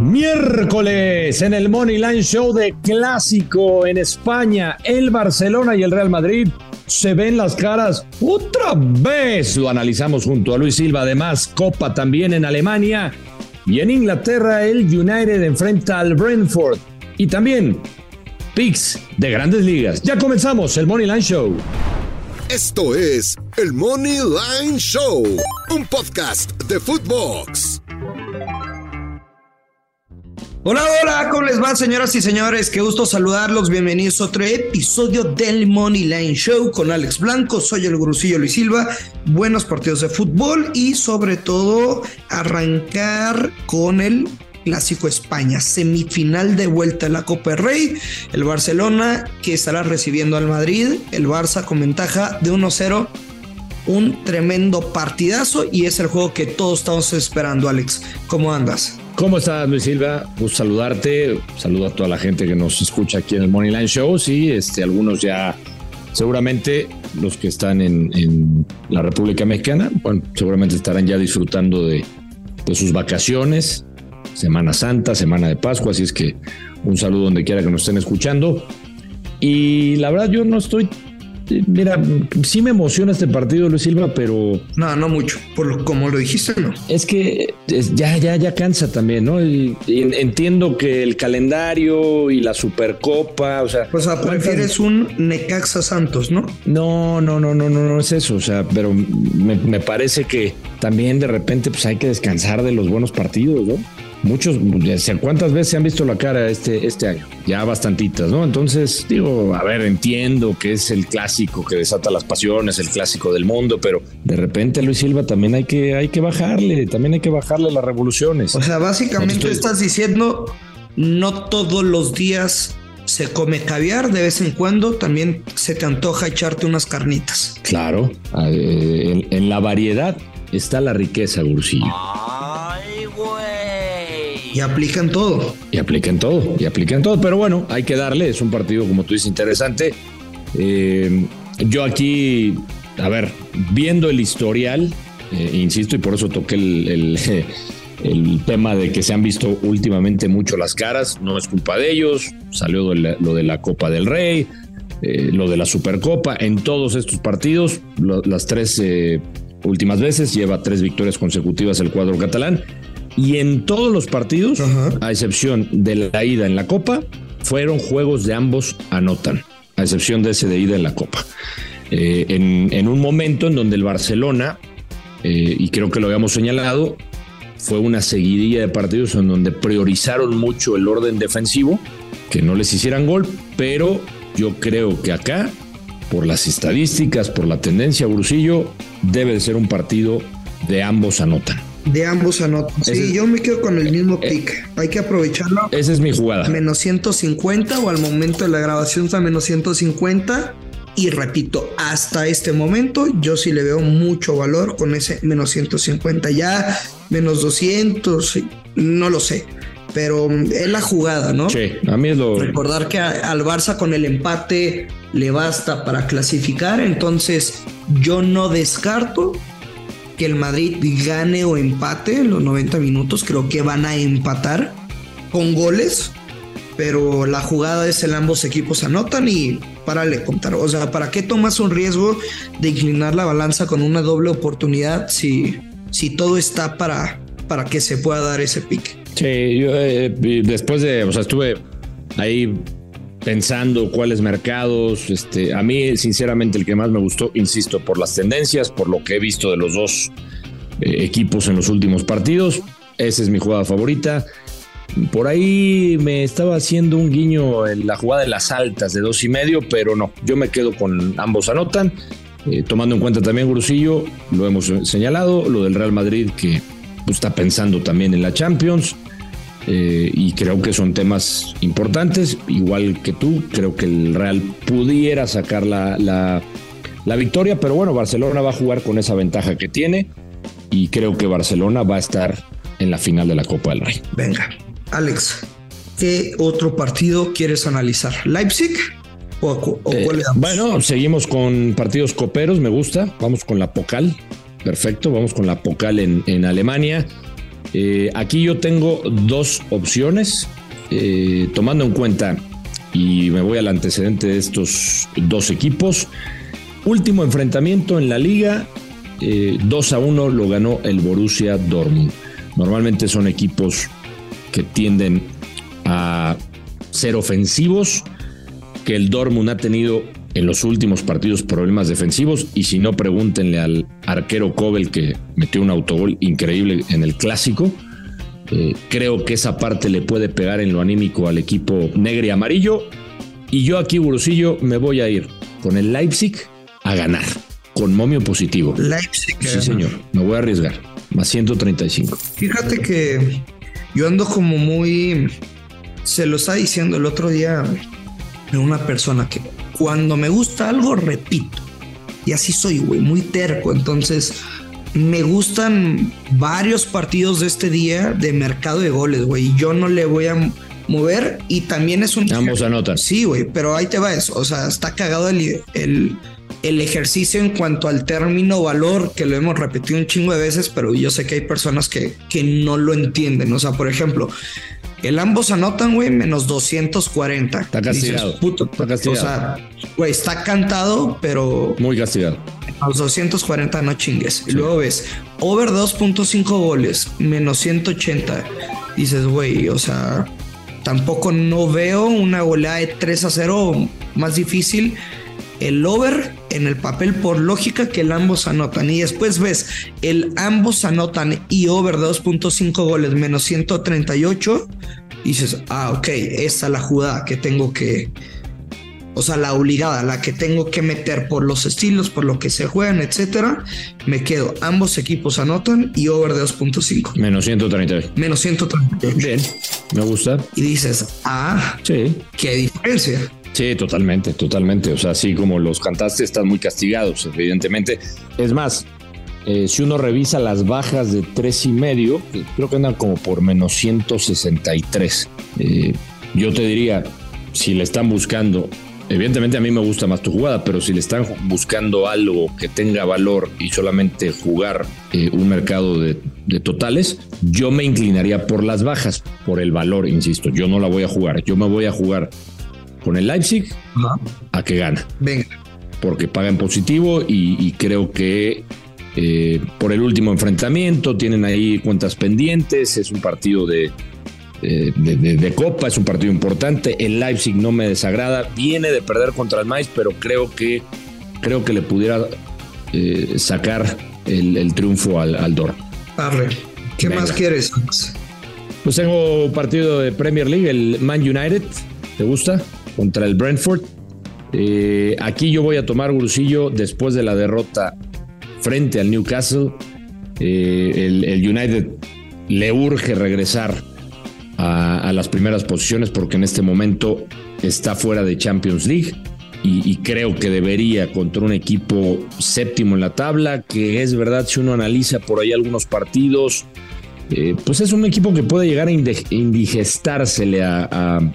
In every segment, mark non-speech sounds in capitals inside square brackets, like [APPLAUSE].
Miércoles en el Money Line Show de Clásico en España, el Barcelona y el Real Madrid se ven las caras otra vez. Lo analizamos junto a Luis Silva. Además, Copa también en Alemania y en Inglaterra el United enfrenta al Brentford. Y también picks de grandes ligas. Ya comenzamos el Money Line Show. Esto es el Money Line Show, un podcast de Footbox. Hola, hola, ¿cómo les va, señoras y señores? Qué gusto saludarlos. Bienvenidos a otro episodio del Money Line Show con Alex Blanco. Soy el Grusillo Luis Silva. Buenos partidos de fútbol y, sobre todo, arrancar con el Clásico España, semifinal de vuelta en la Copa Rey. El Barcelona que estará recibiendo al Madrid. El Barça con ventaja de 1-0 un tremendo partidazo y es el juego que todos estamos esperando, Alex. ¿Cómo andas? ¿Cómo estás, Luis Silva? Pues saludarte, saludo a toda la gente que nos escucha aquí en el Moneyline Show. Sí, este, algunos ya, seguramente los que están en, la República Mexicana, bueno, seguramente estarán ya disfrutando de, de sus vacaciones, Semana Santa, Semana de Pascua, así es que un saludo donde quiera que nos estén escuchando. Y la verdad yo no estoy mira, sí me emociona este partido, Luis Silva, pero. No, no mucho. Por lo, como lo dijiste, no. Es que ya, ya, ya cansa también, ¿no? Y, entiendo que el calendario y la Supercopa, o sea. O sea, prefieres un Necaxa Santos, ¿no? No, no, no, no, no, no es eso. O sea, pero me, me parece que también de repente pues hay que descansar de los buenos partidos, ¿no? Muchos, ¿cuántas veces se han visto la cara este, este año? Ya bastantitas, ¿no? Entonces, digo, a ver, entiendo que es el clásico que desata las pasiones, el clásico del mundo, pero de repente Luis Silva también hay que, hay que bajarle, también hay que bajarle las revoluciones. O sea, básicamente estás diciendo, no todos los días se come caviar, de vez en cuando también se te antoja echarte unas carnitas. Claro, eh, en, la variedad está la riqueza, Gursillo. Y aplican todo. Y aplican todo, y aplican todo. Pero bueno, hay que darle. Es un partido, como tú dices, interesante. Eh, yo aquí, a ver, viendo el historial, eh, insisto, y por eso toqué el, el, [LAUGHS] tema de que se han visto últimamente mucho las caras. No es culpa de ellos. Salió lo de la Copa del Rey, eh, lo de la Supercopa. En todos estos partidos, las tres últimas veces, lleva tres victorias consecutivas el cuadro catalán y en todos los partidos, a excepción de la ida en la Copa, fueron juegos de ambos anotan, a excepción de ese de ida en la Copa. Eh, en, un momento en donde el Barcelona, eh, y creo que lo habíamos señalado, fue una seguidilla de partidos en donde priorizaron mucho el orden defensivo, que no les hicieran gol, pero yo creo que acá, por las estadísticas, por la tendencia, Brusillo, debe de ser un partido de ambos anotan. De ambos anotan. Sí, yo me quedo con el mismo eh, pick. Hay que aprovecharlo. Esa es mi jugada. Menos 150 o al momento de la grabación está menos 150. Y repito, hasta este momento yo sí le veo mucho valor con ese menos 150. Ya menos 200, no lo sé. Pero es la jugada, ¿no? Sí, a mí es lo. Recordar que al Barça con el empate le basta para clasificar. Entonces yo no descarto que el Madrid gane o empate en los 90 minutos. Creo que van a empatar con goles, pero la jugada es el ambos equipos anotan y párale contar. O sea, ¿para qué tomas un riesgo de inclinar la balanza con una doble oportunidad si, si todo está para, para que se pueda dar ese pique? Sí, yo eh, después de, o sea, estuve ahí pensando cuáles mercados. Este, a mí, sinceramente, el que más me gustó, insisto, por las tendencias, por lo que he visto de los dos eh, equipos en los últimos partidos. Esa es mi jugada favorita. Por ahí me estaba haciendo un guiño en la jugada de las altas de dos y medio, pero no, yo me quedo con ambos anotan. Eh, tomando en cuenta también, Grusillo, lo hemos señalado, lo del Real Madrid que pues, está pensando también en la Champions. Eh, y creo que son temas importantes, igual que tú, creo que el Real pudiera sacar la, la, victoria, pero bueno, Barcelona va a jugar con esa ventaja que tiene y creo que Barcelona va a estar en la final de la Copa del Rey. Venga, Alex, ¿qué otro partido quieres analizar? ¿Leipzig? ¿O, eh, bueno, seguimos con partidos coperos, me gusta. Vamos con la Pocal. Perfecto, vamos con la Pocal en, en Alemania. Eh, aquí yo tengo dos opciones, eh, tomando en cuenta, y me voy al antecedente de estos dos equipos. Último enfrentamiento en la liga, 2 a 1 lo ganó el Borussia Dortmund. Normalmente son equipos que tienden a ser ofensivos, que el Dortmund ha tenido en los últimos partidos problemas defensivos y si no pregúntenle al arquero Kobel que metió un autogol increíble en el clásico. Eh, creo que esa parte le puede pegar en lo anímico al equipo negro y amarillo. Y yo aquí, Burusillo, me voy a ir con el Leipzig a ganar, con momio positivo. Leipzig. Sí, señor, me voy a arriesgar. Más 135. Fíjate que yo ando como muy... Se lo está diciendo el otro día una persona que cuando me gusta algo, repito. Y así soy, güey, muy terco. Entonces, me gustan varios partidos de este día de mercado de goles, güey. Yo no le voy a mover y también es un... Ambos anotan. Sí, güey, pero ahí te va eso. O sea, está cagado el, el, el, ejercicio en cuanto al término valor, que lo hemos repetido un chingo de veces, pero yo sé que hay personas que, que no lo entienden. O sea, por ejemplo, el ambos anotan, güey, menos 240. Está castigado. puto, está castigado. O sea, güey, está cantado, pero. Muy castigado. los 240 no chingues. Y luego ves, over 2.5 goles, menos 180. Dices, güey, o sea, tampoco no veo una goleada de 3 a 0 más difícil el over en el papel por lógica que el ambos anotan y después ves el ambos anotan y over 2.5 goles menos 138 y dices, ah, ok, esta es la jugada que tengo que, o sea, la obligada, la que tengo que meter por los estilos, por lo que se juegan, etcétera, me quedo. Ambos equipos anotan y over de 2.5. Menos 138. Menos 138. Bien, me gusta. Y dices, ah, sí. qué diferencia. Sí, totalmente, totalmente. O sea, así como los cantaste, están muy castigados, evidentemente. Es más, eh, si uno revisa las bajas de tres y medio, creo que andan como por menos 163. Eh, yo te diría, si le están buscando, evidentemente a mí me gusta más tu jugada, pero si le están buscando algo que tenga valor y solamente jugar eh, un mercado de totales, yo me inclinaría por las bajas, por el valor, insisto. Yo no la voy a jugar, yo me voy a jugar con el Leipzig a que gana. Venga. Porque paga en positivo y, creo que eh, por el último enfrentamiento tienen ahí cuentas pendientes. Es un partido de, de, Copa, es un partido importante. El Leipzig no me desagrada. Viene de perder contra el Mainz, pero creo que, creo que le pudiera eh, sacar el, triunfo al, al Dor. ¿qué más quieres? Pues tengo partido de Premier League, el Man United. ¿Te gusta? Contra el Brentford. Eh, aquí yo voy a tomar Grusillo después de la derrota frente al Newcastle. Eh, el, United le urge regresar a, las primeras posiciones porque en este momento está fuera de Champions League y, creo que debería contra un equipo séptimo en la tabla, que es verdad si uno analiza por ahí algunos partidos, eh, pues es un equipo que puede llegar a indigestársele a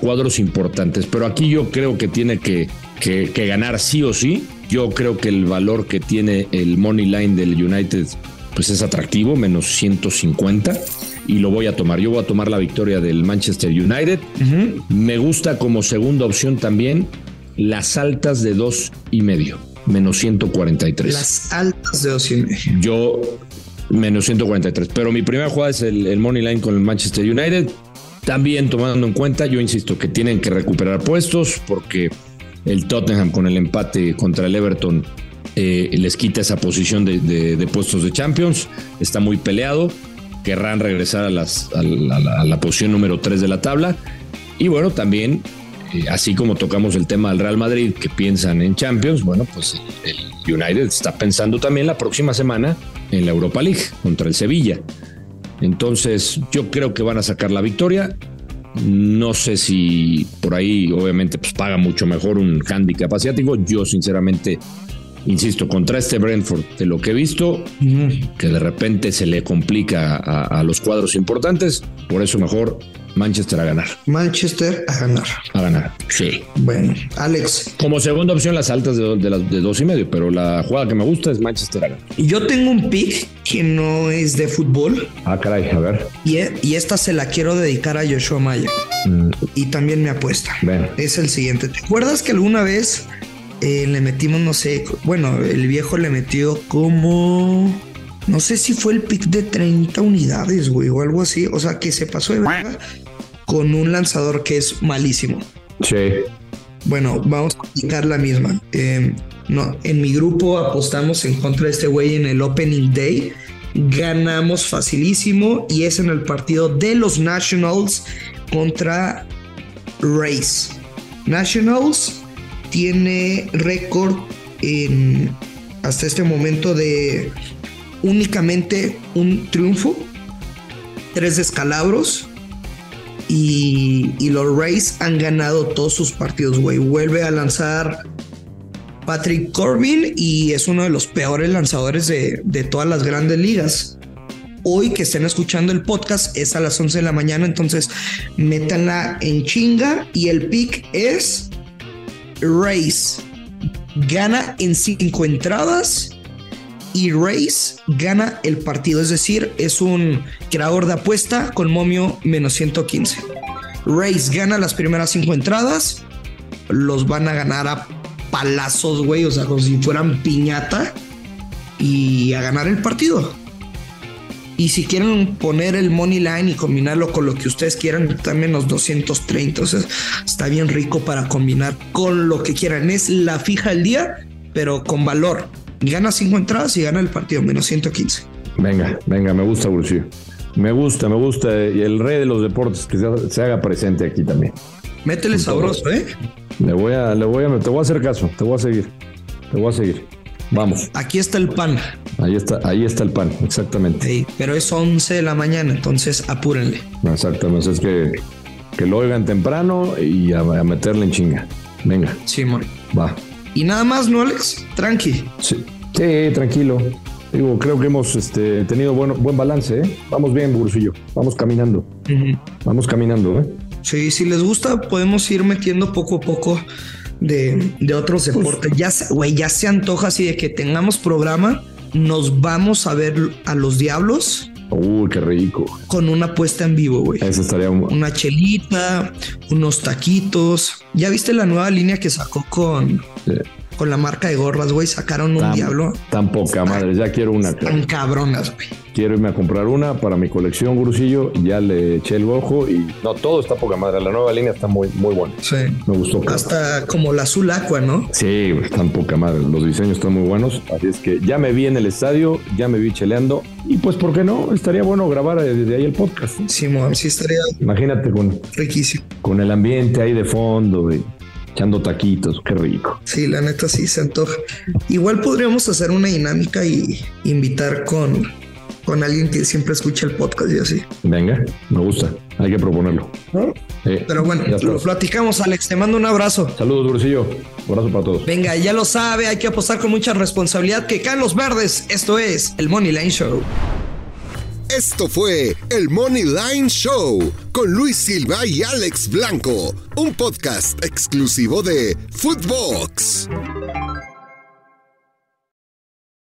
cuadros importantes. Pero aquí yo creo que tiene que, que, ganar sí o sí. Yo creo que el valor que tiene el money line del United pues es atractivo, menos 150 y lo voy a tomar. Yo voy a tomar la victoria del Manchester United. Me gusta como segunda opción también las altas de dos y medio, menos 143. Las altas de dos y medio. Yo menos 143. Pero mi primera jugada es el, el money line con el Manchester United. También tomando en cuenta, yo insisto, que tienen que recuperar puestos porque el Tottenham con el empate contra el Everton eh, les quita esa posición de, puestos de Champions. Está muy peleado. Querrán regresar a, la, posición número 3 de la tabla. Y bueno, también, eh, así como tocamos el tema del Real Madrid, que piensan en Champions, bueno, pues el United está pensando también la próxima semana en la Europa League contra el Sevilla. Entonces, yo creo que van a sacar la victoria. No sé si por ahí, obviamente, pues paga mucho mejor un handicap asiático. Yo, sinceramente, insisto, contra este Brentford, de lo que he visto, que de repente se le complica a, los cuadros importantes, por eso mejor Manchester a ganar. Manchester a ganar. A ganar. Sí. Bueno, Alex. Como segunda opción, las altas de, de, las, de dos y medio, pero la jugada que me gusta es Manchester a ganar. Yo tengo un pick que no es de fútbol. Ah, caray, a ver. Y, y esta se la quiero dedicar a Joshua Maya. Mm. Y también me apuesta. Ven. Es el siguiente. ¿Te acuerdas que alguna vez eh, le metimos, no sé, bueno, el viejo le metió como no sé si fue el pick de 30 unidades, güey, o algo así. O sea, que se pasó de verga con un lanzador que es malísimo. Sí. Bueno, vamos a aplicar la misma. Eh, no, en mi grupo apostamos en contra de este güey en el Opening Day. Ganamos facilísimo y es en el partido de los Nationals contra Race. Nationals tiene récord en hasta este momento de únicamente un triunfo, tres descalabros y, y los Rays han ganado todos sus partidos, güey. Vuelve a lanzar Patrick Corbin y es uno de los peores lanzadores de, de todas las grandes ligas. Hoy que estén escuchando el podcast es a las 11 de la mañana, entonces métanla en chinga y el pick es Rays. Gana en cinco entradas y Race gana el partido, es decir, es un creador de apuesta con momio menos 115. Race gana las primeras cinco entradas, los van a ganar a palazos, güey, o sea, como si fueran piñata y a ganar el partido. Y si quieren poner el money line y combinarlo con lo que ustedes quieran, también los 230. O está bien rico para combinar con lo que quieran. Es la fija del día, pero con valor gana cinco entradas y gana el partido, menos 115. Venga, venga, me gusta, Brucio. Me gusta, me gusta. Y el rey de los deportes que se, haga presente aquí también. Métele sabroso, ¿eh? Le voy a, le voy a, te voy a hacer caso, te voy a seguir. Te voy a seguir. Vamos. Aquí está el pan. Ahí está, ahí está el pan, exactamente. Sí, pero es 11 de la mañana, entonces apúrenle. Exactamente, es que, que lo oigan temprano y a, meterle en chinga. Venga. Sí, muy. Va. Y nada más, ¿no, Alex? Tranqui. Sí, sí tranquilo. Digo, creo que hemos este, tenido buen, buen balance, ¿eh? Vamos bien, Bursillo. Vamos caminando. Vamos caminando, ¿eh? Sí, si les gusta, podemos ir metiendo poco a poco de, de otros pues deportes. ya, güey, ya se antoja así de que tengamos programa. Nos vamos a ver a los diablos Uy, qué rico. Con una puesta en vivo, güey. Eso estaría Una chelita, unos taquitos. ¿Ya viste la nueva línea que sacó con, con la marca de gorras, güey? Sacaron un diablo. Tan poca madre, ya quiero una. Tan cabronas, güey quiero irme a comprar una para mi colección, Gurusillo. Ya le eché el ojo y no, todo está poca madre. La nueva línea está muy, muy buena. Sí. Me gustó. Hasta como la azul aqua, ¿no? Sí, están poca madre. Los diseños están muy buenos. Así es que ya me vi en el estadio, ya me vi cheleando. Y pues, ¿por qué no? Estaría bueno grabar desde ahí el podcast. Sí, sí estaría. Imagínate con. Riquísimo. Con el ambiente ahí de fondo, y echando taquitos, qué rico. Sí, la neta sí se antoja. Igual podríamos hacer una dinámica y invitar con con alguien que siempre escucha el podcast y así. Venga, me gusta. Hay que proponerlo. Pero bueno, lo platicamos, Alex. Te mando un abrazo. Saludos, Durcillo. Un abrazo para todos. Venga, ya lo sabe, hay que apostar con mucha responsabilidad que caen los verdes. Esto es el Money Line Show. Esto fue el Money Line Show con Luis Silva y Alex Blanco, un podcast exclusivo de Footbox.